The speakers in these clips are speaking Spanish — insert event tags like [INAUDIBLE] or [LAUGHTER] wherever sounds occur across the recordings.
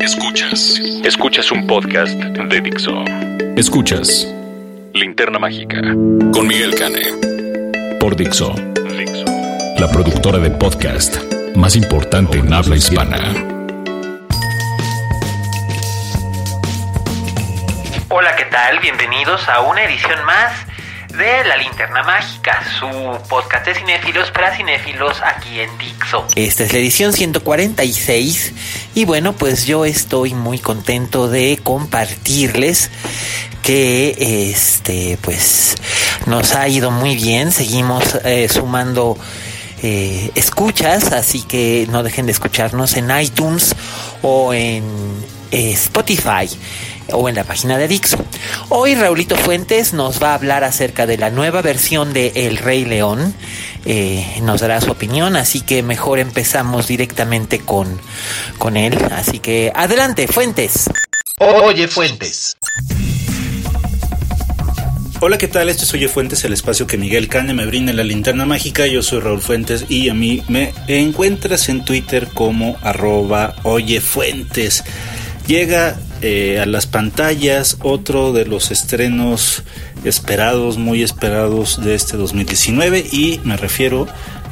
Escuchas. Escuchas un podcast de Dixo. Escuchas Linterna Mágica con Miguel Cane. Por Dixo. Dixo. La productora de podcast más importante en habla hispana. Hola, ¿qué tal? Bienvenidos a una edición más de La Linterna Mágica, su podcast de cinéfilos para cinéfilos aquí en Dixo. Esta es la edición 146 y bueno, pues yo estoy muy contento de compartirles que este pues nos ha ido muy bien, seguimos eh, sumando eh, escuchas, así que no dejen de escucharnos en iTunes o en Spotify o en la página de Dixo. Hoy Raulito Fuentes nos va a hablar acerca de la nueva versión de El Rey León. Eh, nos dará su opinión, así que mejor empezamos directamente con, con él. Así que adelante, Fuentes. Oye Fuentes. Hola, ¿qué tal? Esto es Oye Fuentes, el espacio que Miguel Cane me brinda en la linterna mágica. Yo soy Raúl Fuentes y a mí me encuentras en Twitter como arroba Oye Fuentes. Llega eh, a las pantallas otro de los estrenos esperados, muy esperados de este 2019 y me refiero,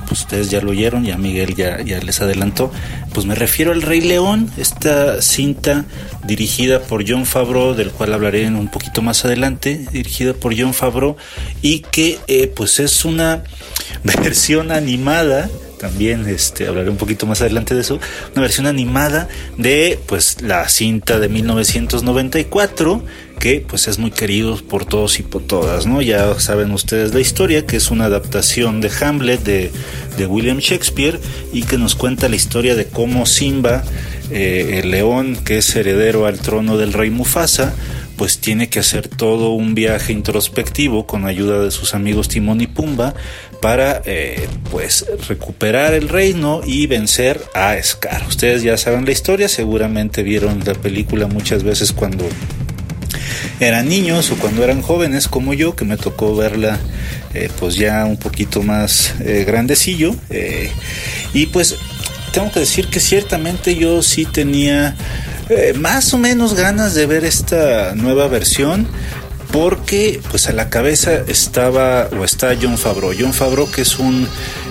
pues ustedes ya lo oyeron, ya Miguel ya, les adelantó, pues me refiero al Rey León, esta cinta dirigida por John Favreau, del cual hablaré un poquito más adelante, dirigida por John Favreau y que eh, pues es una [LAUGHS] versión animada también este, hablaré un poquito más adelante de eso, una versión animada de pues la cinta de 1994 que pues es muy querido por todos y por todas, ¿no? Ya saben ustedes la historia, que es una adaptación de Hamlet de, de William Shakespeare y que nos cuenta la historia de cómo Simba, eh, el león que es heredero al trono del rey Mufasa, pues tiene que hacer todo un viaje introspectivo con ayuda de sus amigos Timón y Pumba para eh, pues recuperar el reino y vencer a Scar. Ustedes ya saben la historia, seguramente vieron la película muchas veces cuando eran niños o cuando eran jóvenes como yo, que me tocó verla eh, pues ya un poquito más eh, grandecillo. Y pues tengo que decir que ciertamente yo sí tenía eh, más o menos ganas de ver esta nueva versión porque pues a la cabeza estaba o está John Favreau. John Favreau que es un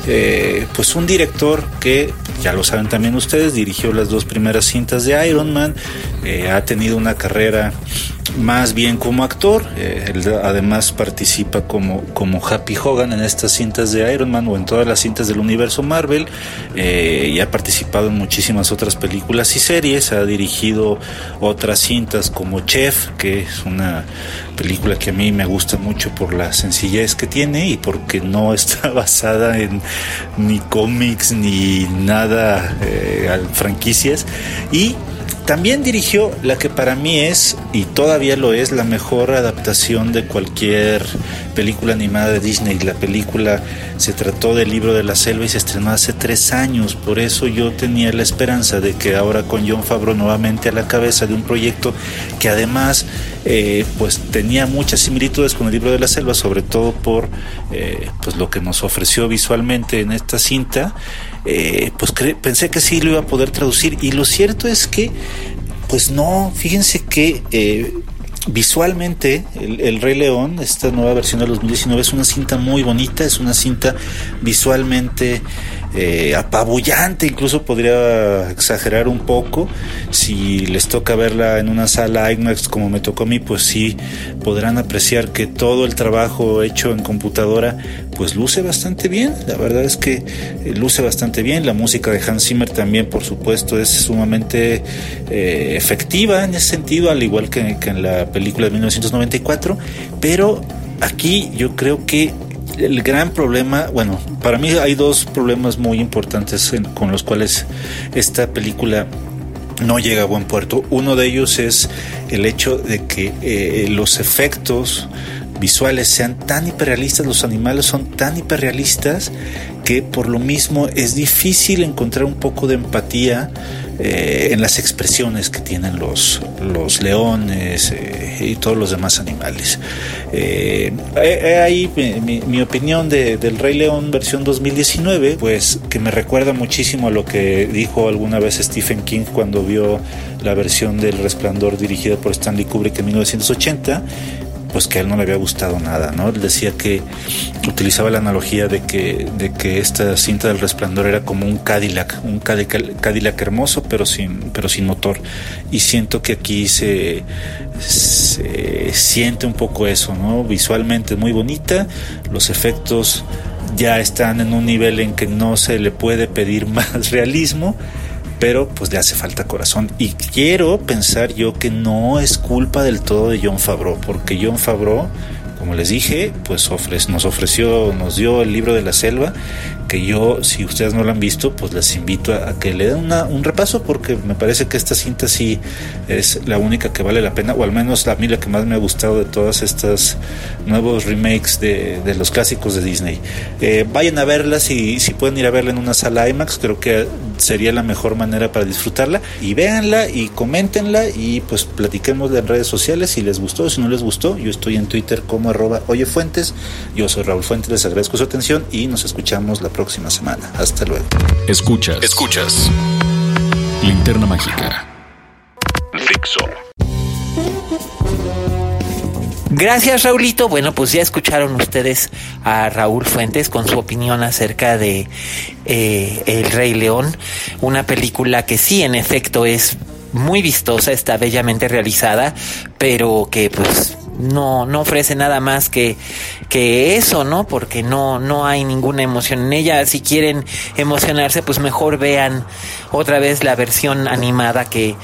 eh, pues un director que ya lo saben también ustedes dirigió las dos primeras cintas de Iron Man, eh, ha tenido una carrera más bien como actor, eh, él además participa como, como Happy Hogan en estas cintas de Iron Man o en todas las cintas del universo Marvel eh, y ha participado en muchísimas otras películas y series, ha dirigido otras cintas como Chef, que es una película que a mí me gusta mucho por la sencillez que tiene y porque no [LAUGHS] está basada en ni cómics ni nada eh, franquicias y también dirigió la que para mí es, y todavía lo es, la mejor adaptación de cualquier película animada de Disney. La película se trató del libro de la selva y se estrenó hace tres años. Por eso yo tenía la esperanza de que ahora con John Favreau nuevamente a la cabeza de un proyecto que además eh, pues tenía muchas similitudes con el libro de la selva, sobre todo por eh, pues lo que nos ofreció visualmente en esta cinta. Eh, pues pensé que sí lo iba a poder traducir. Y lo cierto es que pues no, fíjense que eh, visualmente el, el, Rey León, esta nueva versión de 2019 es una cinta muy bonita, es una cinta visualmente eh, apabullante, incluso podría exagerar un poco. Si les toca verla en una sala IMAX como me tocó a mí, pues sí podrán apreciar que todo el trabajo hecho en computadora pues luce bastante bien. La verdad es que eh, luce bastante bien. La música de Hans Zimmer también, por supuesto, es sumamente eh, efectiva en ese sentido, al igual que, que en la película de 1994. Pero aquí yo creo que el gran problema, bueno, para mí hay dos problemas muy importantes con los cuales esta película no llega a buen puerto. Uno de ellos es el hecho de que eh, los efectos visuales sean tan hiperrealistas, los animales son tan hiperrealistas que por lo mismo es difícil encontrar un poco de empatía eh, en las expresiones que tienen los, los leones eh, y todos los demás animales. Eh, ahí mi, mi, opinión de, del Rey León versión 2019, pues que me recuerda muchísimo a lo que dijo alguna vez Stephen King cuando vio la versión del Resplandor dirigida por Stanley Kubrick en 1980 pues que a él no le había gustado nada, ¿no? Él decía que utilizaba la analogía de que, de que esta cinta del resplandor era como un Cadillac, un Cadillac, hermoso pero sin, pero sin motor. Y siento que aquí se, se siente un poco eso, ¿no? Visualmente muy bonita, los efectos ya están en un nivel en que no se le puede pedir [LAUGHS] más realismo pero pues le hace falta corazón. Y quiero pensar yo que no es culpa del todo de John Favreau, porque John Favreau, como les dije, pues nos ofreció, nos dio el libro de la selva que yo, si ustedes no lo han visto, pues les invito a, que le den un repaso porque me parece que esta cinta sí es la única que vale la pena, o al menos a mí la que más me ha gustado de todas estas nuevos remakes de, los clásicos de Disney. Eh, vayan a verla, si, si pueden ir a verla en una sala IMAX, creo que sería la mejor manera para disfrutarla y véanla y coméntenla y pues platiquemos en redes sociales si les gustó, si no les gustó. Yo estoy en Twitter como arroba oyefuentes, yo soy Raúl Fuentes, les agradezco su atención y nos escuchamos la próxima semana. Hasta luego. Escuchas. Escuchas. Linterna Mágica. Fixo. Gracias Raulito. Bueno, pues ya escucharon ustedes a Raúl Fuentes con su opinión acerca de eh, El Rey León, una película que sí, en efecto, es muy vistosa, está bellamente realizada, pero que pues no, no ofrece nada más que, que eso, ¿no? Porque no, no hay ninguna emoción en ella. Si quieren emocionarse, pues mejor vean otra vez la versión animada que,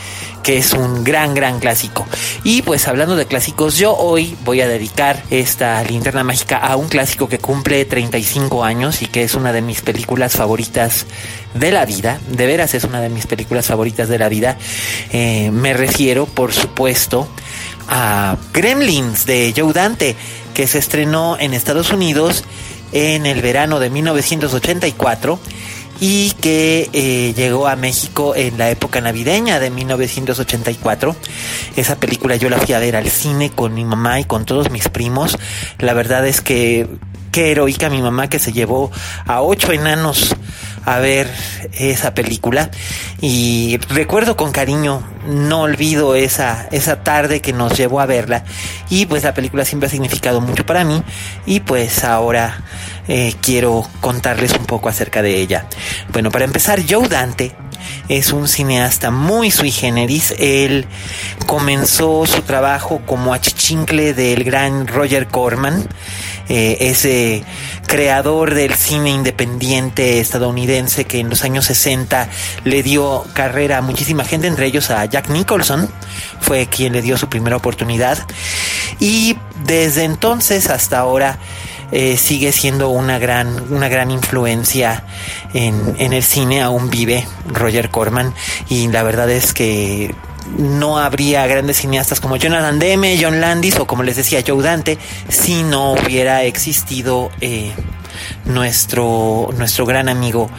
que es un gran, gran clásico. Y pues hablando de clásicos, yo hoy voy a dedicar esta linterna mágica a un clásico que cumple 35 años y que es una de mis películas favoritas de la vida. De veras es una de mis películas favoritas de la vida. Eh, me refiero, por supuesto, a Gremlins de Joe Dante, que se estrenó en Estados Unidos en el verano de 1984 y que eh, llegó a México en la época navideña de 1984. Esa película yo la fui a ver al cine con mi mamá y con todos mis primos. La verdad es que qué heroica mi mamá que se llevó a ocho enanos a ver esa película. Y recuerdo con cariño, no olvido esa, esa tarde que nos llevó a verla. Y pues la película siempre ha significado mucho para mí. Y pues ahora eh, quiero contarles un poco acerca de ella. Bueno, para empezar, Joe Dante es un cineasta muy sui generis. Él comenzó su trabajo como achichincle del gran Roger Corman, eh, ese creador del cine independiente estadounidense que en los años 60 le dio carrera a muchísima gente, entre ellos a Jack Nicholson, fue quien le dio su primera oportunidad. Y desde entonces hasta ahora eh, sigue siendo una gran, una gran influencia en, en el cine, aún vive Roger Corman y la verdad es que no habría grandes cineastas como Jonathan Demme, John Landis o como les decía Joe Dante si no hubiera existido eh, nuestro, nuestro gran amigo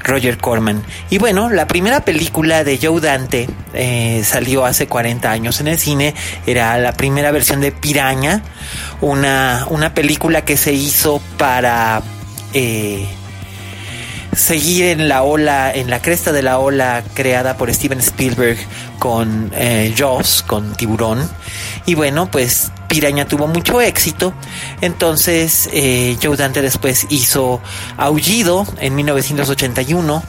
Roger Corman. Y bueno, la primera película de Joe Dante eh, salió hace 40 años en el cine, era la primera versión de Piraña, una, una película que se hizo para... Eh, seguir en la ola, en la cresta de la ola creada por Steven Spielberg con eh, Jaws, con Tiburón. Y bueno, pues Piraña tuvo mucho éxito. Entonces eh, Joe Dante después hizo Aullido en 1981,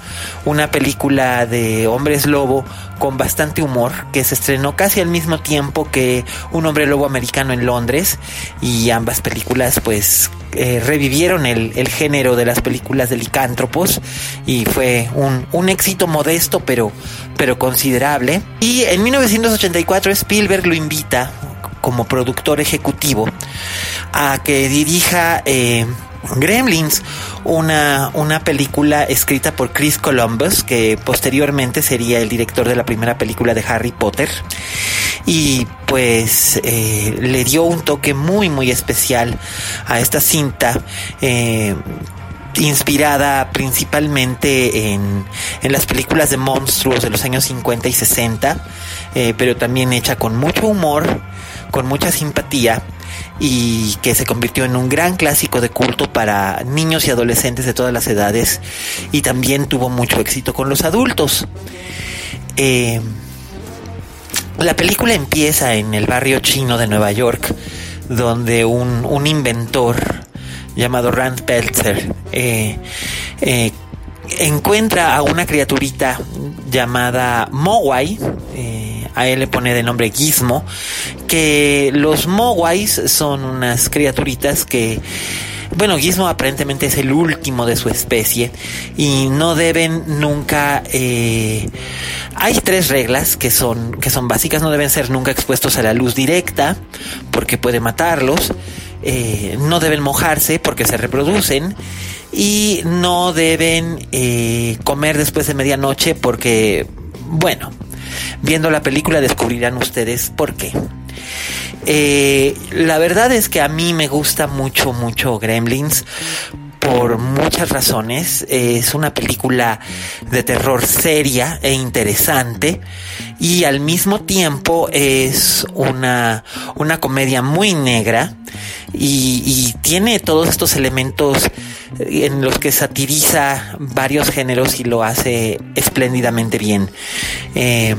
una película de hombres lobo con bastante humor que se estrenó casi al mismo tiempo que Un hombre lobo americano en Londres y ambas películas pues eh, revivieron el, género de las películas de licántropos y fue un, un éxito modesto pero, pero considerable. Y en 1984 Spielberg lo invita como productor ejecutivo a que dirija eh, Gremlins, una, una película escrita por Chris Columbus, que posteriormente sería el director de la primera película de Harry Potter. Y pues eh, le dio un toque muy, muy especial a esta cinta. Eh, inspirada principalmente en, en, las películas de monstruos de los años 50 y 60, eh, pero también hecha con mucho humor, con mucha simpatía y que se convirtió en un gran clásico de culto para niños y adolescentes de todas las edades y también tuvo mucho éxito con los adultos. Eh, la película empieza en el barrio chino de Nueva York, donde un, un inventor llamado Rand Peltzer eh, eh, encuentra a una criaturita llamada Mowai, eh, a él le pone de nombre Gizmo, los Mowais son unas criaturitas que bueno, Gizmo aparentemente es el último de su especie y no deben nunca. Eh, hay tres reglas que son que son básicas. No deben ser nunca expuestos a la luz directa porque puede matarlos. Eh, no deben mojarse porque se reproducen y no deben eh, comer después de medianoche porque, bueno, viendo la película descubrirán ustedes por qué. Eh, la verdad es que a mí me gusta mucho, mucho Gremlins por muchas razones. Es una película de terror seria e interesante y al mismo tiempo es una, una comedia muy negra y, tiene todos estos elementos en los que satiriza varios géneros y lo hace espléndidamente bien. Eh,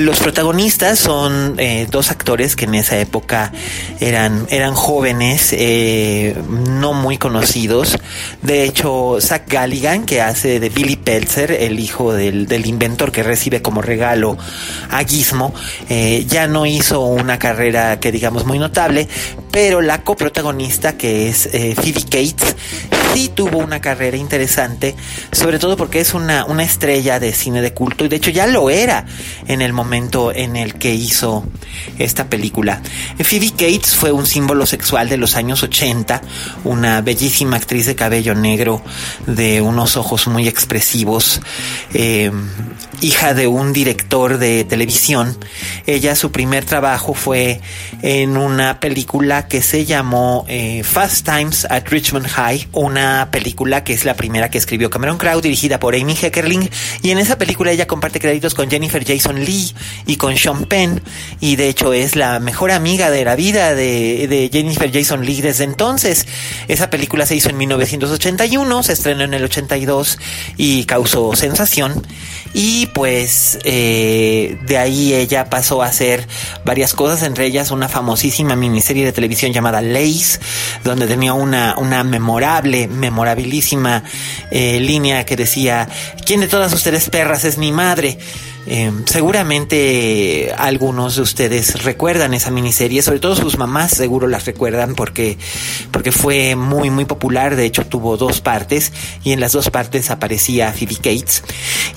los protagonistas son eh, dos actores que en esa época eran, eran jóvenes, eh, no muy conocidos. De hecho, Zach Galligan, que hace de Billy Peltzer, el hijo del, del inventor que recibe como regalo a Gizmo, eh, ya no hizo una carrera que digamos muy notable, pero la coprotagonista, que es eh, Phoebe Cates, sí tuvo una carrera interesante, sobre todo porque es una, una estrella de cine de culto y de hecho ya lo era en el momento en el que hizo esta película. Phoebe Cates fue un símbolo sexual de los años 80, una bellísima actriz de cabello negro, de unos ojos muy expresivos, eh, hija de un director de televisión. Ella, su primer trabajo fue en una película que se llamó eh, Fast Times at Richmond High, una película que es la primera que escribió Cameron Crowe, dirigida por Amy Heckerling, y en esa película ella comparte créditos con Jennifer Jason Lee y con Sean Penn, y de hecho es la mejor amiga de la vida de, Jennifer Jason Lee desde entonces. Esa película se hizo en 1981, se estrenó en el 82 y causó sensación. Y pues eh, de ahí ella pasó a hacer varias cosas, entre ellas una famosísima miniserie de televisión llamada Lace, donde tenía una, una memorable, memorabilísima eh, línea que decía, ¿quién de todas ustedes perras es mi madre? Eh, seguramente algunos de ustedes recuerdan esa miniserie, sobre todo sus mamás seguro las recuerdan porque, porque fue muy muy popular, de hecho tuvo dos partes y en las dos partes aparecía Phoebe Cates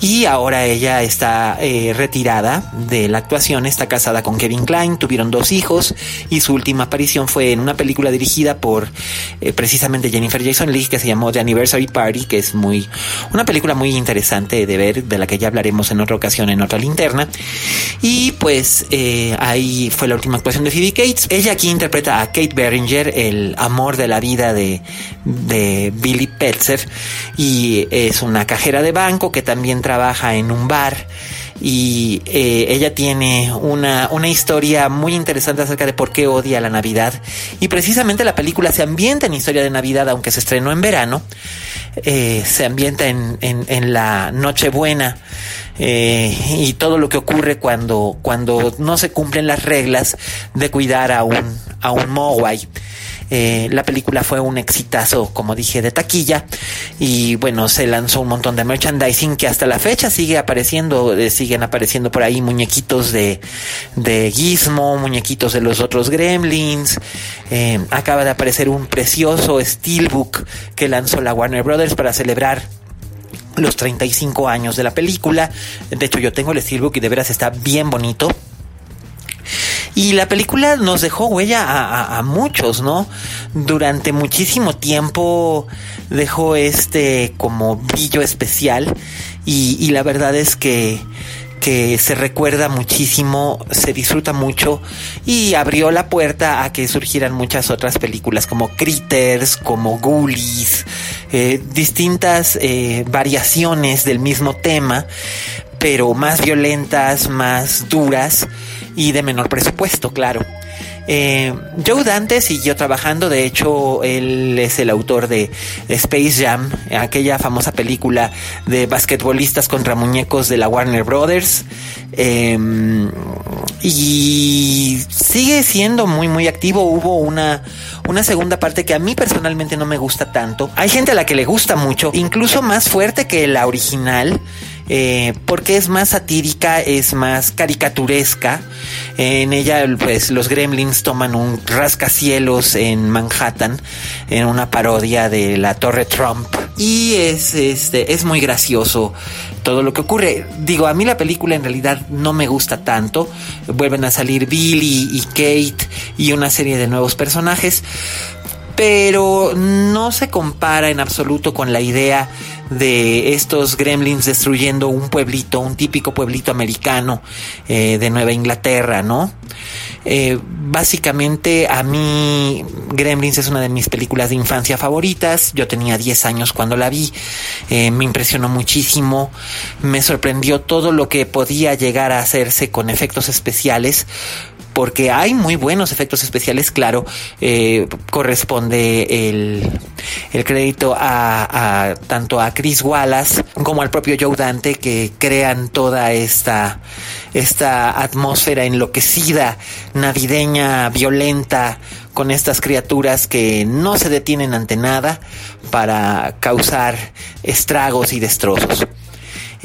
y ahora ella está eh, retirada de la actuación, está casada con Kevin Klein, tuvieron dos hijos y su última aparición fue en una película dirigida por eh, precisamente Jennifer Jason Leigh que se llamó The Anniversary Party, que es muy una película muy interesante de ver, de la que ya hablaremos en otra ocasión en otra linterna. Y pues eh, ahí fue la última actuación de Phoebe Cates. Ella aquí interpreta a Kate Beringer, el amor de la vida de, de Billy Petzer. Y es una cajera de banco que también trabaja en un bar y eh, ella tiene una, una historia muy interesante acerca de por qué odia la Navidad y precisamente la película se ambienta en historia de Navidad aunque se estrenó en verano eh, se ambienta en, en, en la Nochebuena eh, y todo lo que ocurre cuando, cuando no se cumplen las reglas de cuidar a un, a un Mogwai. Eh, la película fue un exitazo, como dije, de taquilla. Y bueno, se lanzó un montón de merchandising que hasta la fecha sigue apareciendo, eh, siguen apareciendo por ahí muñequitos de, de Gizmo, muñequitos de los otros Gremlins. Eh, acaba de aparecer un precioso Steelbook que lanzó la Warner Brothers para celebrar los 35 años de la película. De hecho, yo tengo el Steelbook y de veras está bien bonito. Y la película nos dejó huella a, muchos, ¿no? Durante muchísimo tiempo dejó este como brillo especial y la verdad es que que se recuerda muchísimo, se disfruta mucho y abrió la puerta a que surgieran muchas otras películas como Critters, como Ghoulies, eh, distintas eh, variaciones del mismo tema, pero más violentas, más duras y de menor presupuesto, claro. Eh, Joe Dante siguió trabajando, de hecho él es el autor de Space Jam, aquella famosa película de basquetbolistas contra muñecos de la Warner Brothers. Em, y sigue siendo muy muy activo. Hubo una, una segunda parte que a mí personalmente no me gusta tanto. Hay gente a la que le gusta mucho, incluso más fuerte que la original. Eh, porque es más satírica, es más caricaturesca. En ella, pues, los gremlins toman un rascacielos en Manhattan, en una parodia de la Torre Trump. Y es, este, es muy gracioso todo lo que ocurre. Digo, a mí la película en realidad no me gusta tanto. Vuelven a salir Billy y Kate y una serie de nuevos personajes. Pero no se compara en absoluto con la idea de estos gremlins destruyendo un pueblito, un típico pueblito americano eh, de Nueva Inglaterra, ¿no? Eh, básicamente a mí Gremlins es una de mis películas de infancia favoritas. Yo tenía 10 años cuando la vi. Eh, me impresionó muchísimo. Me sorprendió todo lo que podía llegar a hacerse con efectos especiales porque hay muy buenos efectos especiales, claro, eh, corresponde el, el crédito a, tanto a Chris Wallace como al propio Joe Dante que crean toda esta, esta atmósfera enloquecida, navideña, violenta, con estas criaturas que no se detienen ante nada para causar estragos y destrozos.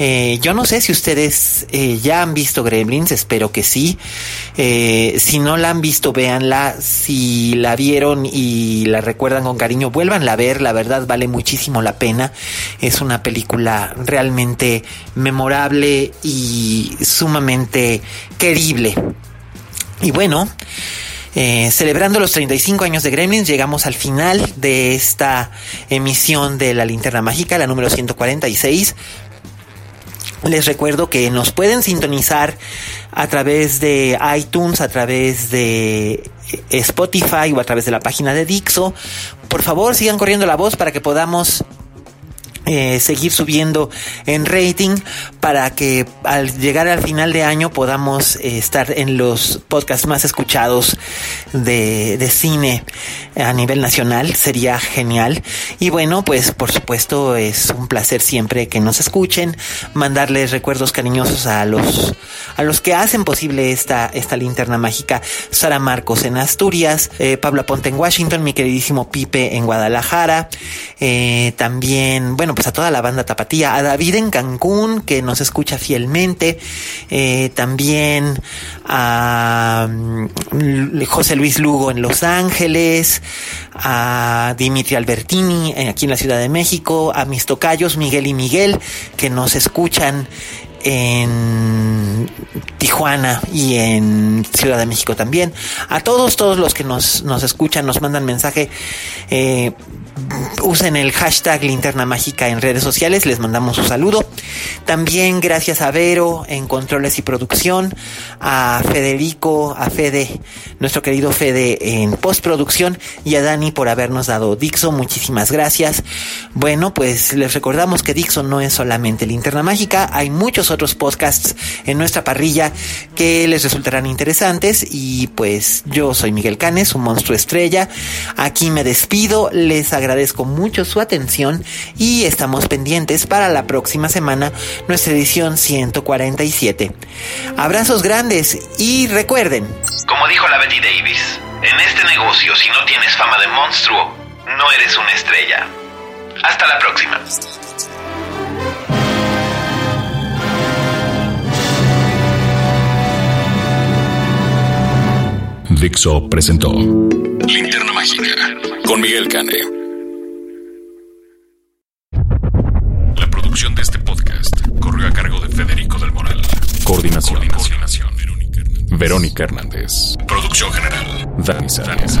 Eh, yo no sé si ustedes eh, ya han visto Gremlins, espero que sí. Eh, si no la han visto, véanla. Si la vieron y la recuerdan con cariño, vuélvanla a ver. La verdad vale muchísimo la pena. Es una película realmente memorable y sumamente querible. Y bueno, celebrando los 35 años de Gremlins, llegamos al final de esta emisión de La Linterna Mágica, la número 146. Les recuerdo que nos pueden sintonizar a través de iTunes, a través de Spotify o a través de la página de Dixo. Por favor, sigan corriendo la voz para que podamos eh, seguir subiendo en rating para que al llegar al final de año podamos eh, estar en los podcasts más escuchados de, de, cine a nivel nacional. Sería genial. Y bueno, pues por supuesto es un placer siempre que nos escuchen, mandarles recuerdos cariñosos a los, a los que hacen posible esta, esta linterna mágica. Sara Marcos en Asturias, eh, Pablo Ponte en Washington, mi queridísimo Pipe en Guadalajara. también, bueno, pues a toda la banda Tapatía, a David en Cancún, que nos escucha fielmente, eh, también a mm, José Luis Lugo en Los Ángeles, a Dimitri Albertini eh, aquí en la Ciudad de México, a mis tocayos Miguel y Miguel, que nos escuchan en Tijuana y en Ciudad de México también. A todos, todos los que nos, nos escuchan, nos mandan mensaje, eh, usen el hashtag linterna mágica en redes sociales, les mandamos un saludo. También gracias a Vero en controles y producción, a Federico, a Fede, nuestro querido Fede en postproducción y a Dani por habernos dado Dixo, muchísimas gracias. Bueno, pues les recordamos que Dixo no es solamente linterna mágica, hay muchos otros podcasts en nuestra parrilla que les resultarán interesantes y pues yo soy Miguel Canes, un monstruo estrella. Aquí me despido, les agradezco mucho su atención y estamos pendientes para la próxima semana nuestra edición 147. Abrazos grandes y recuerden. Como dijo la Betty Davis, en este negocio si no tienes fama de monstruo, no eres una estrella. Hasta la próxima. Dixo presentó Linterna Mágica con Miguel Cane. Producción de este podcast corrió a cargo de Federico del Moral. Coordinación. Coordinación. Verónica Hernández. Dirección General, Dani Sánchez.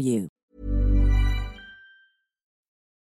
you.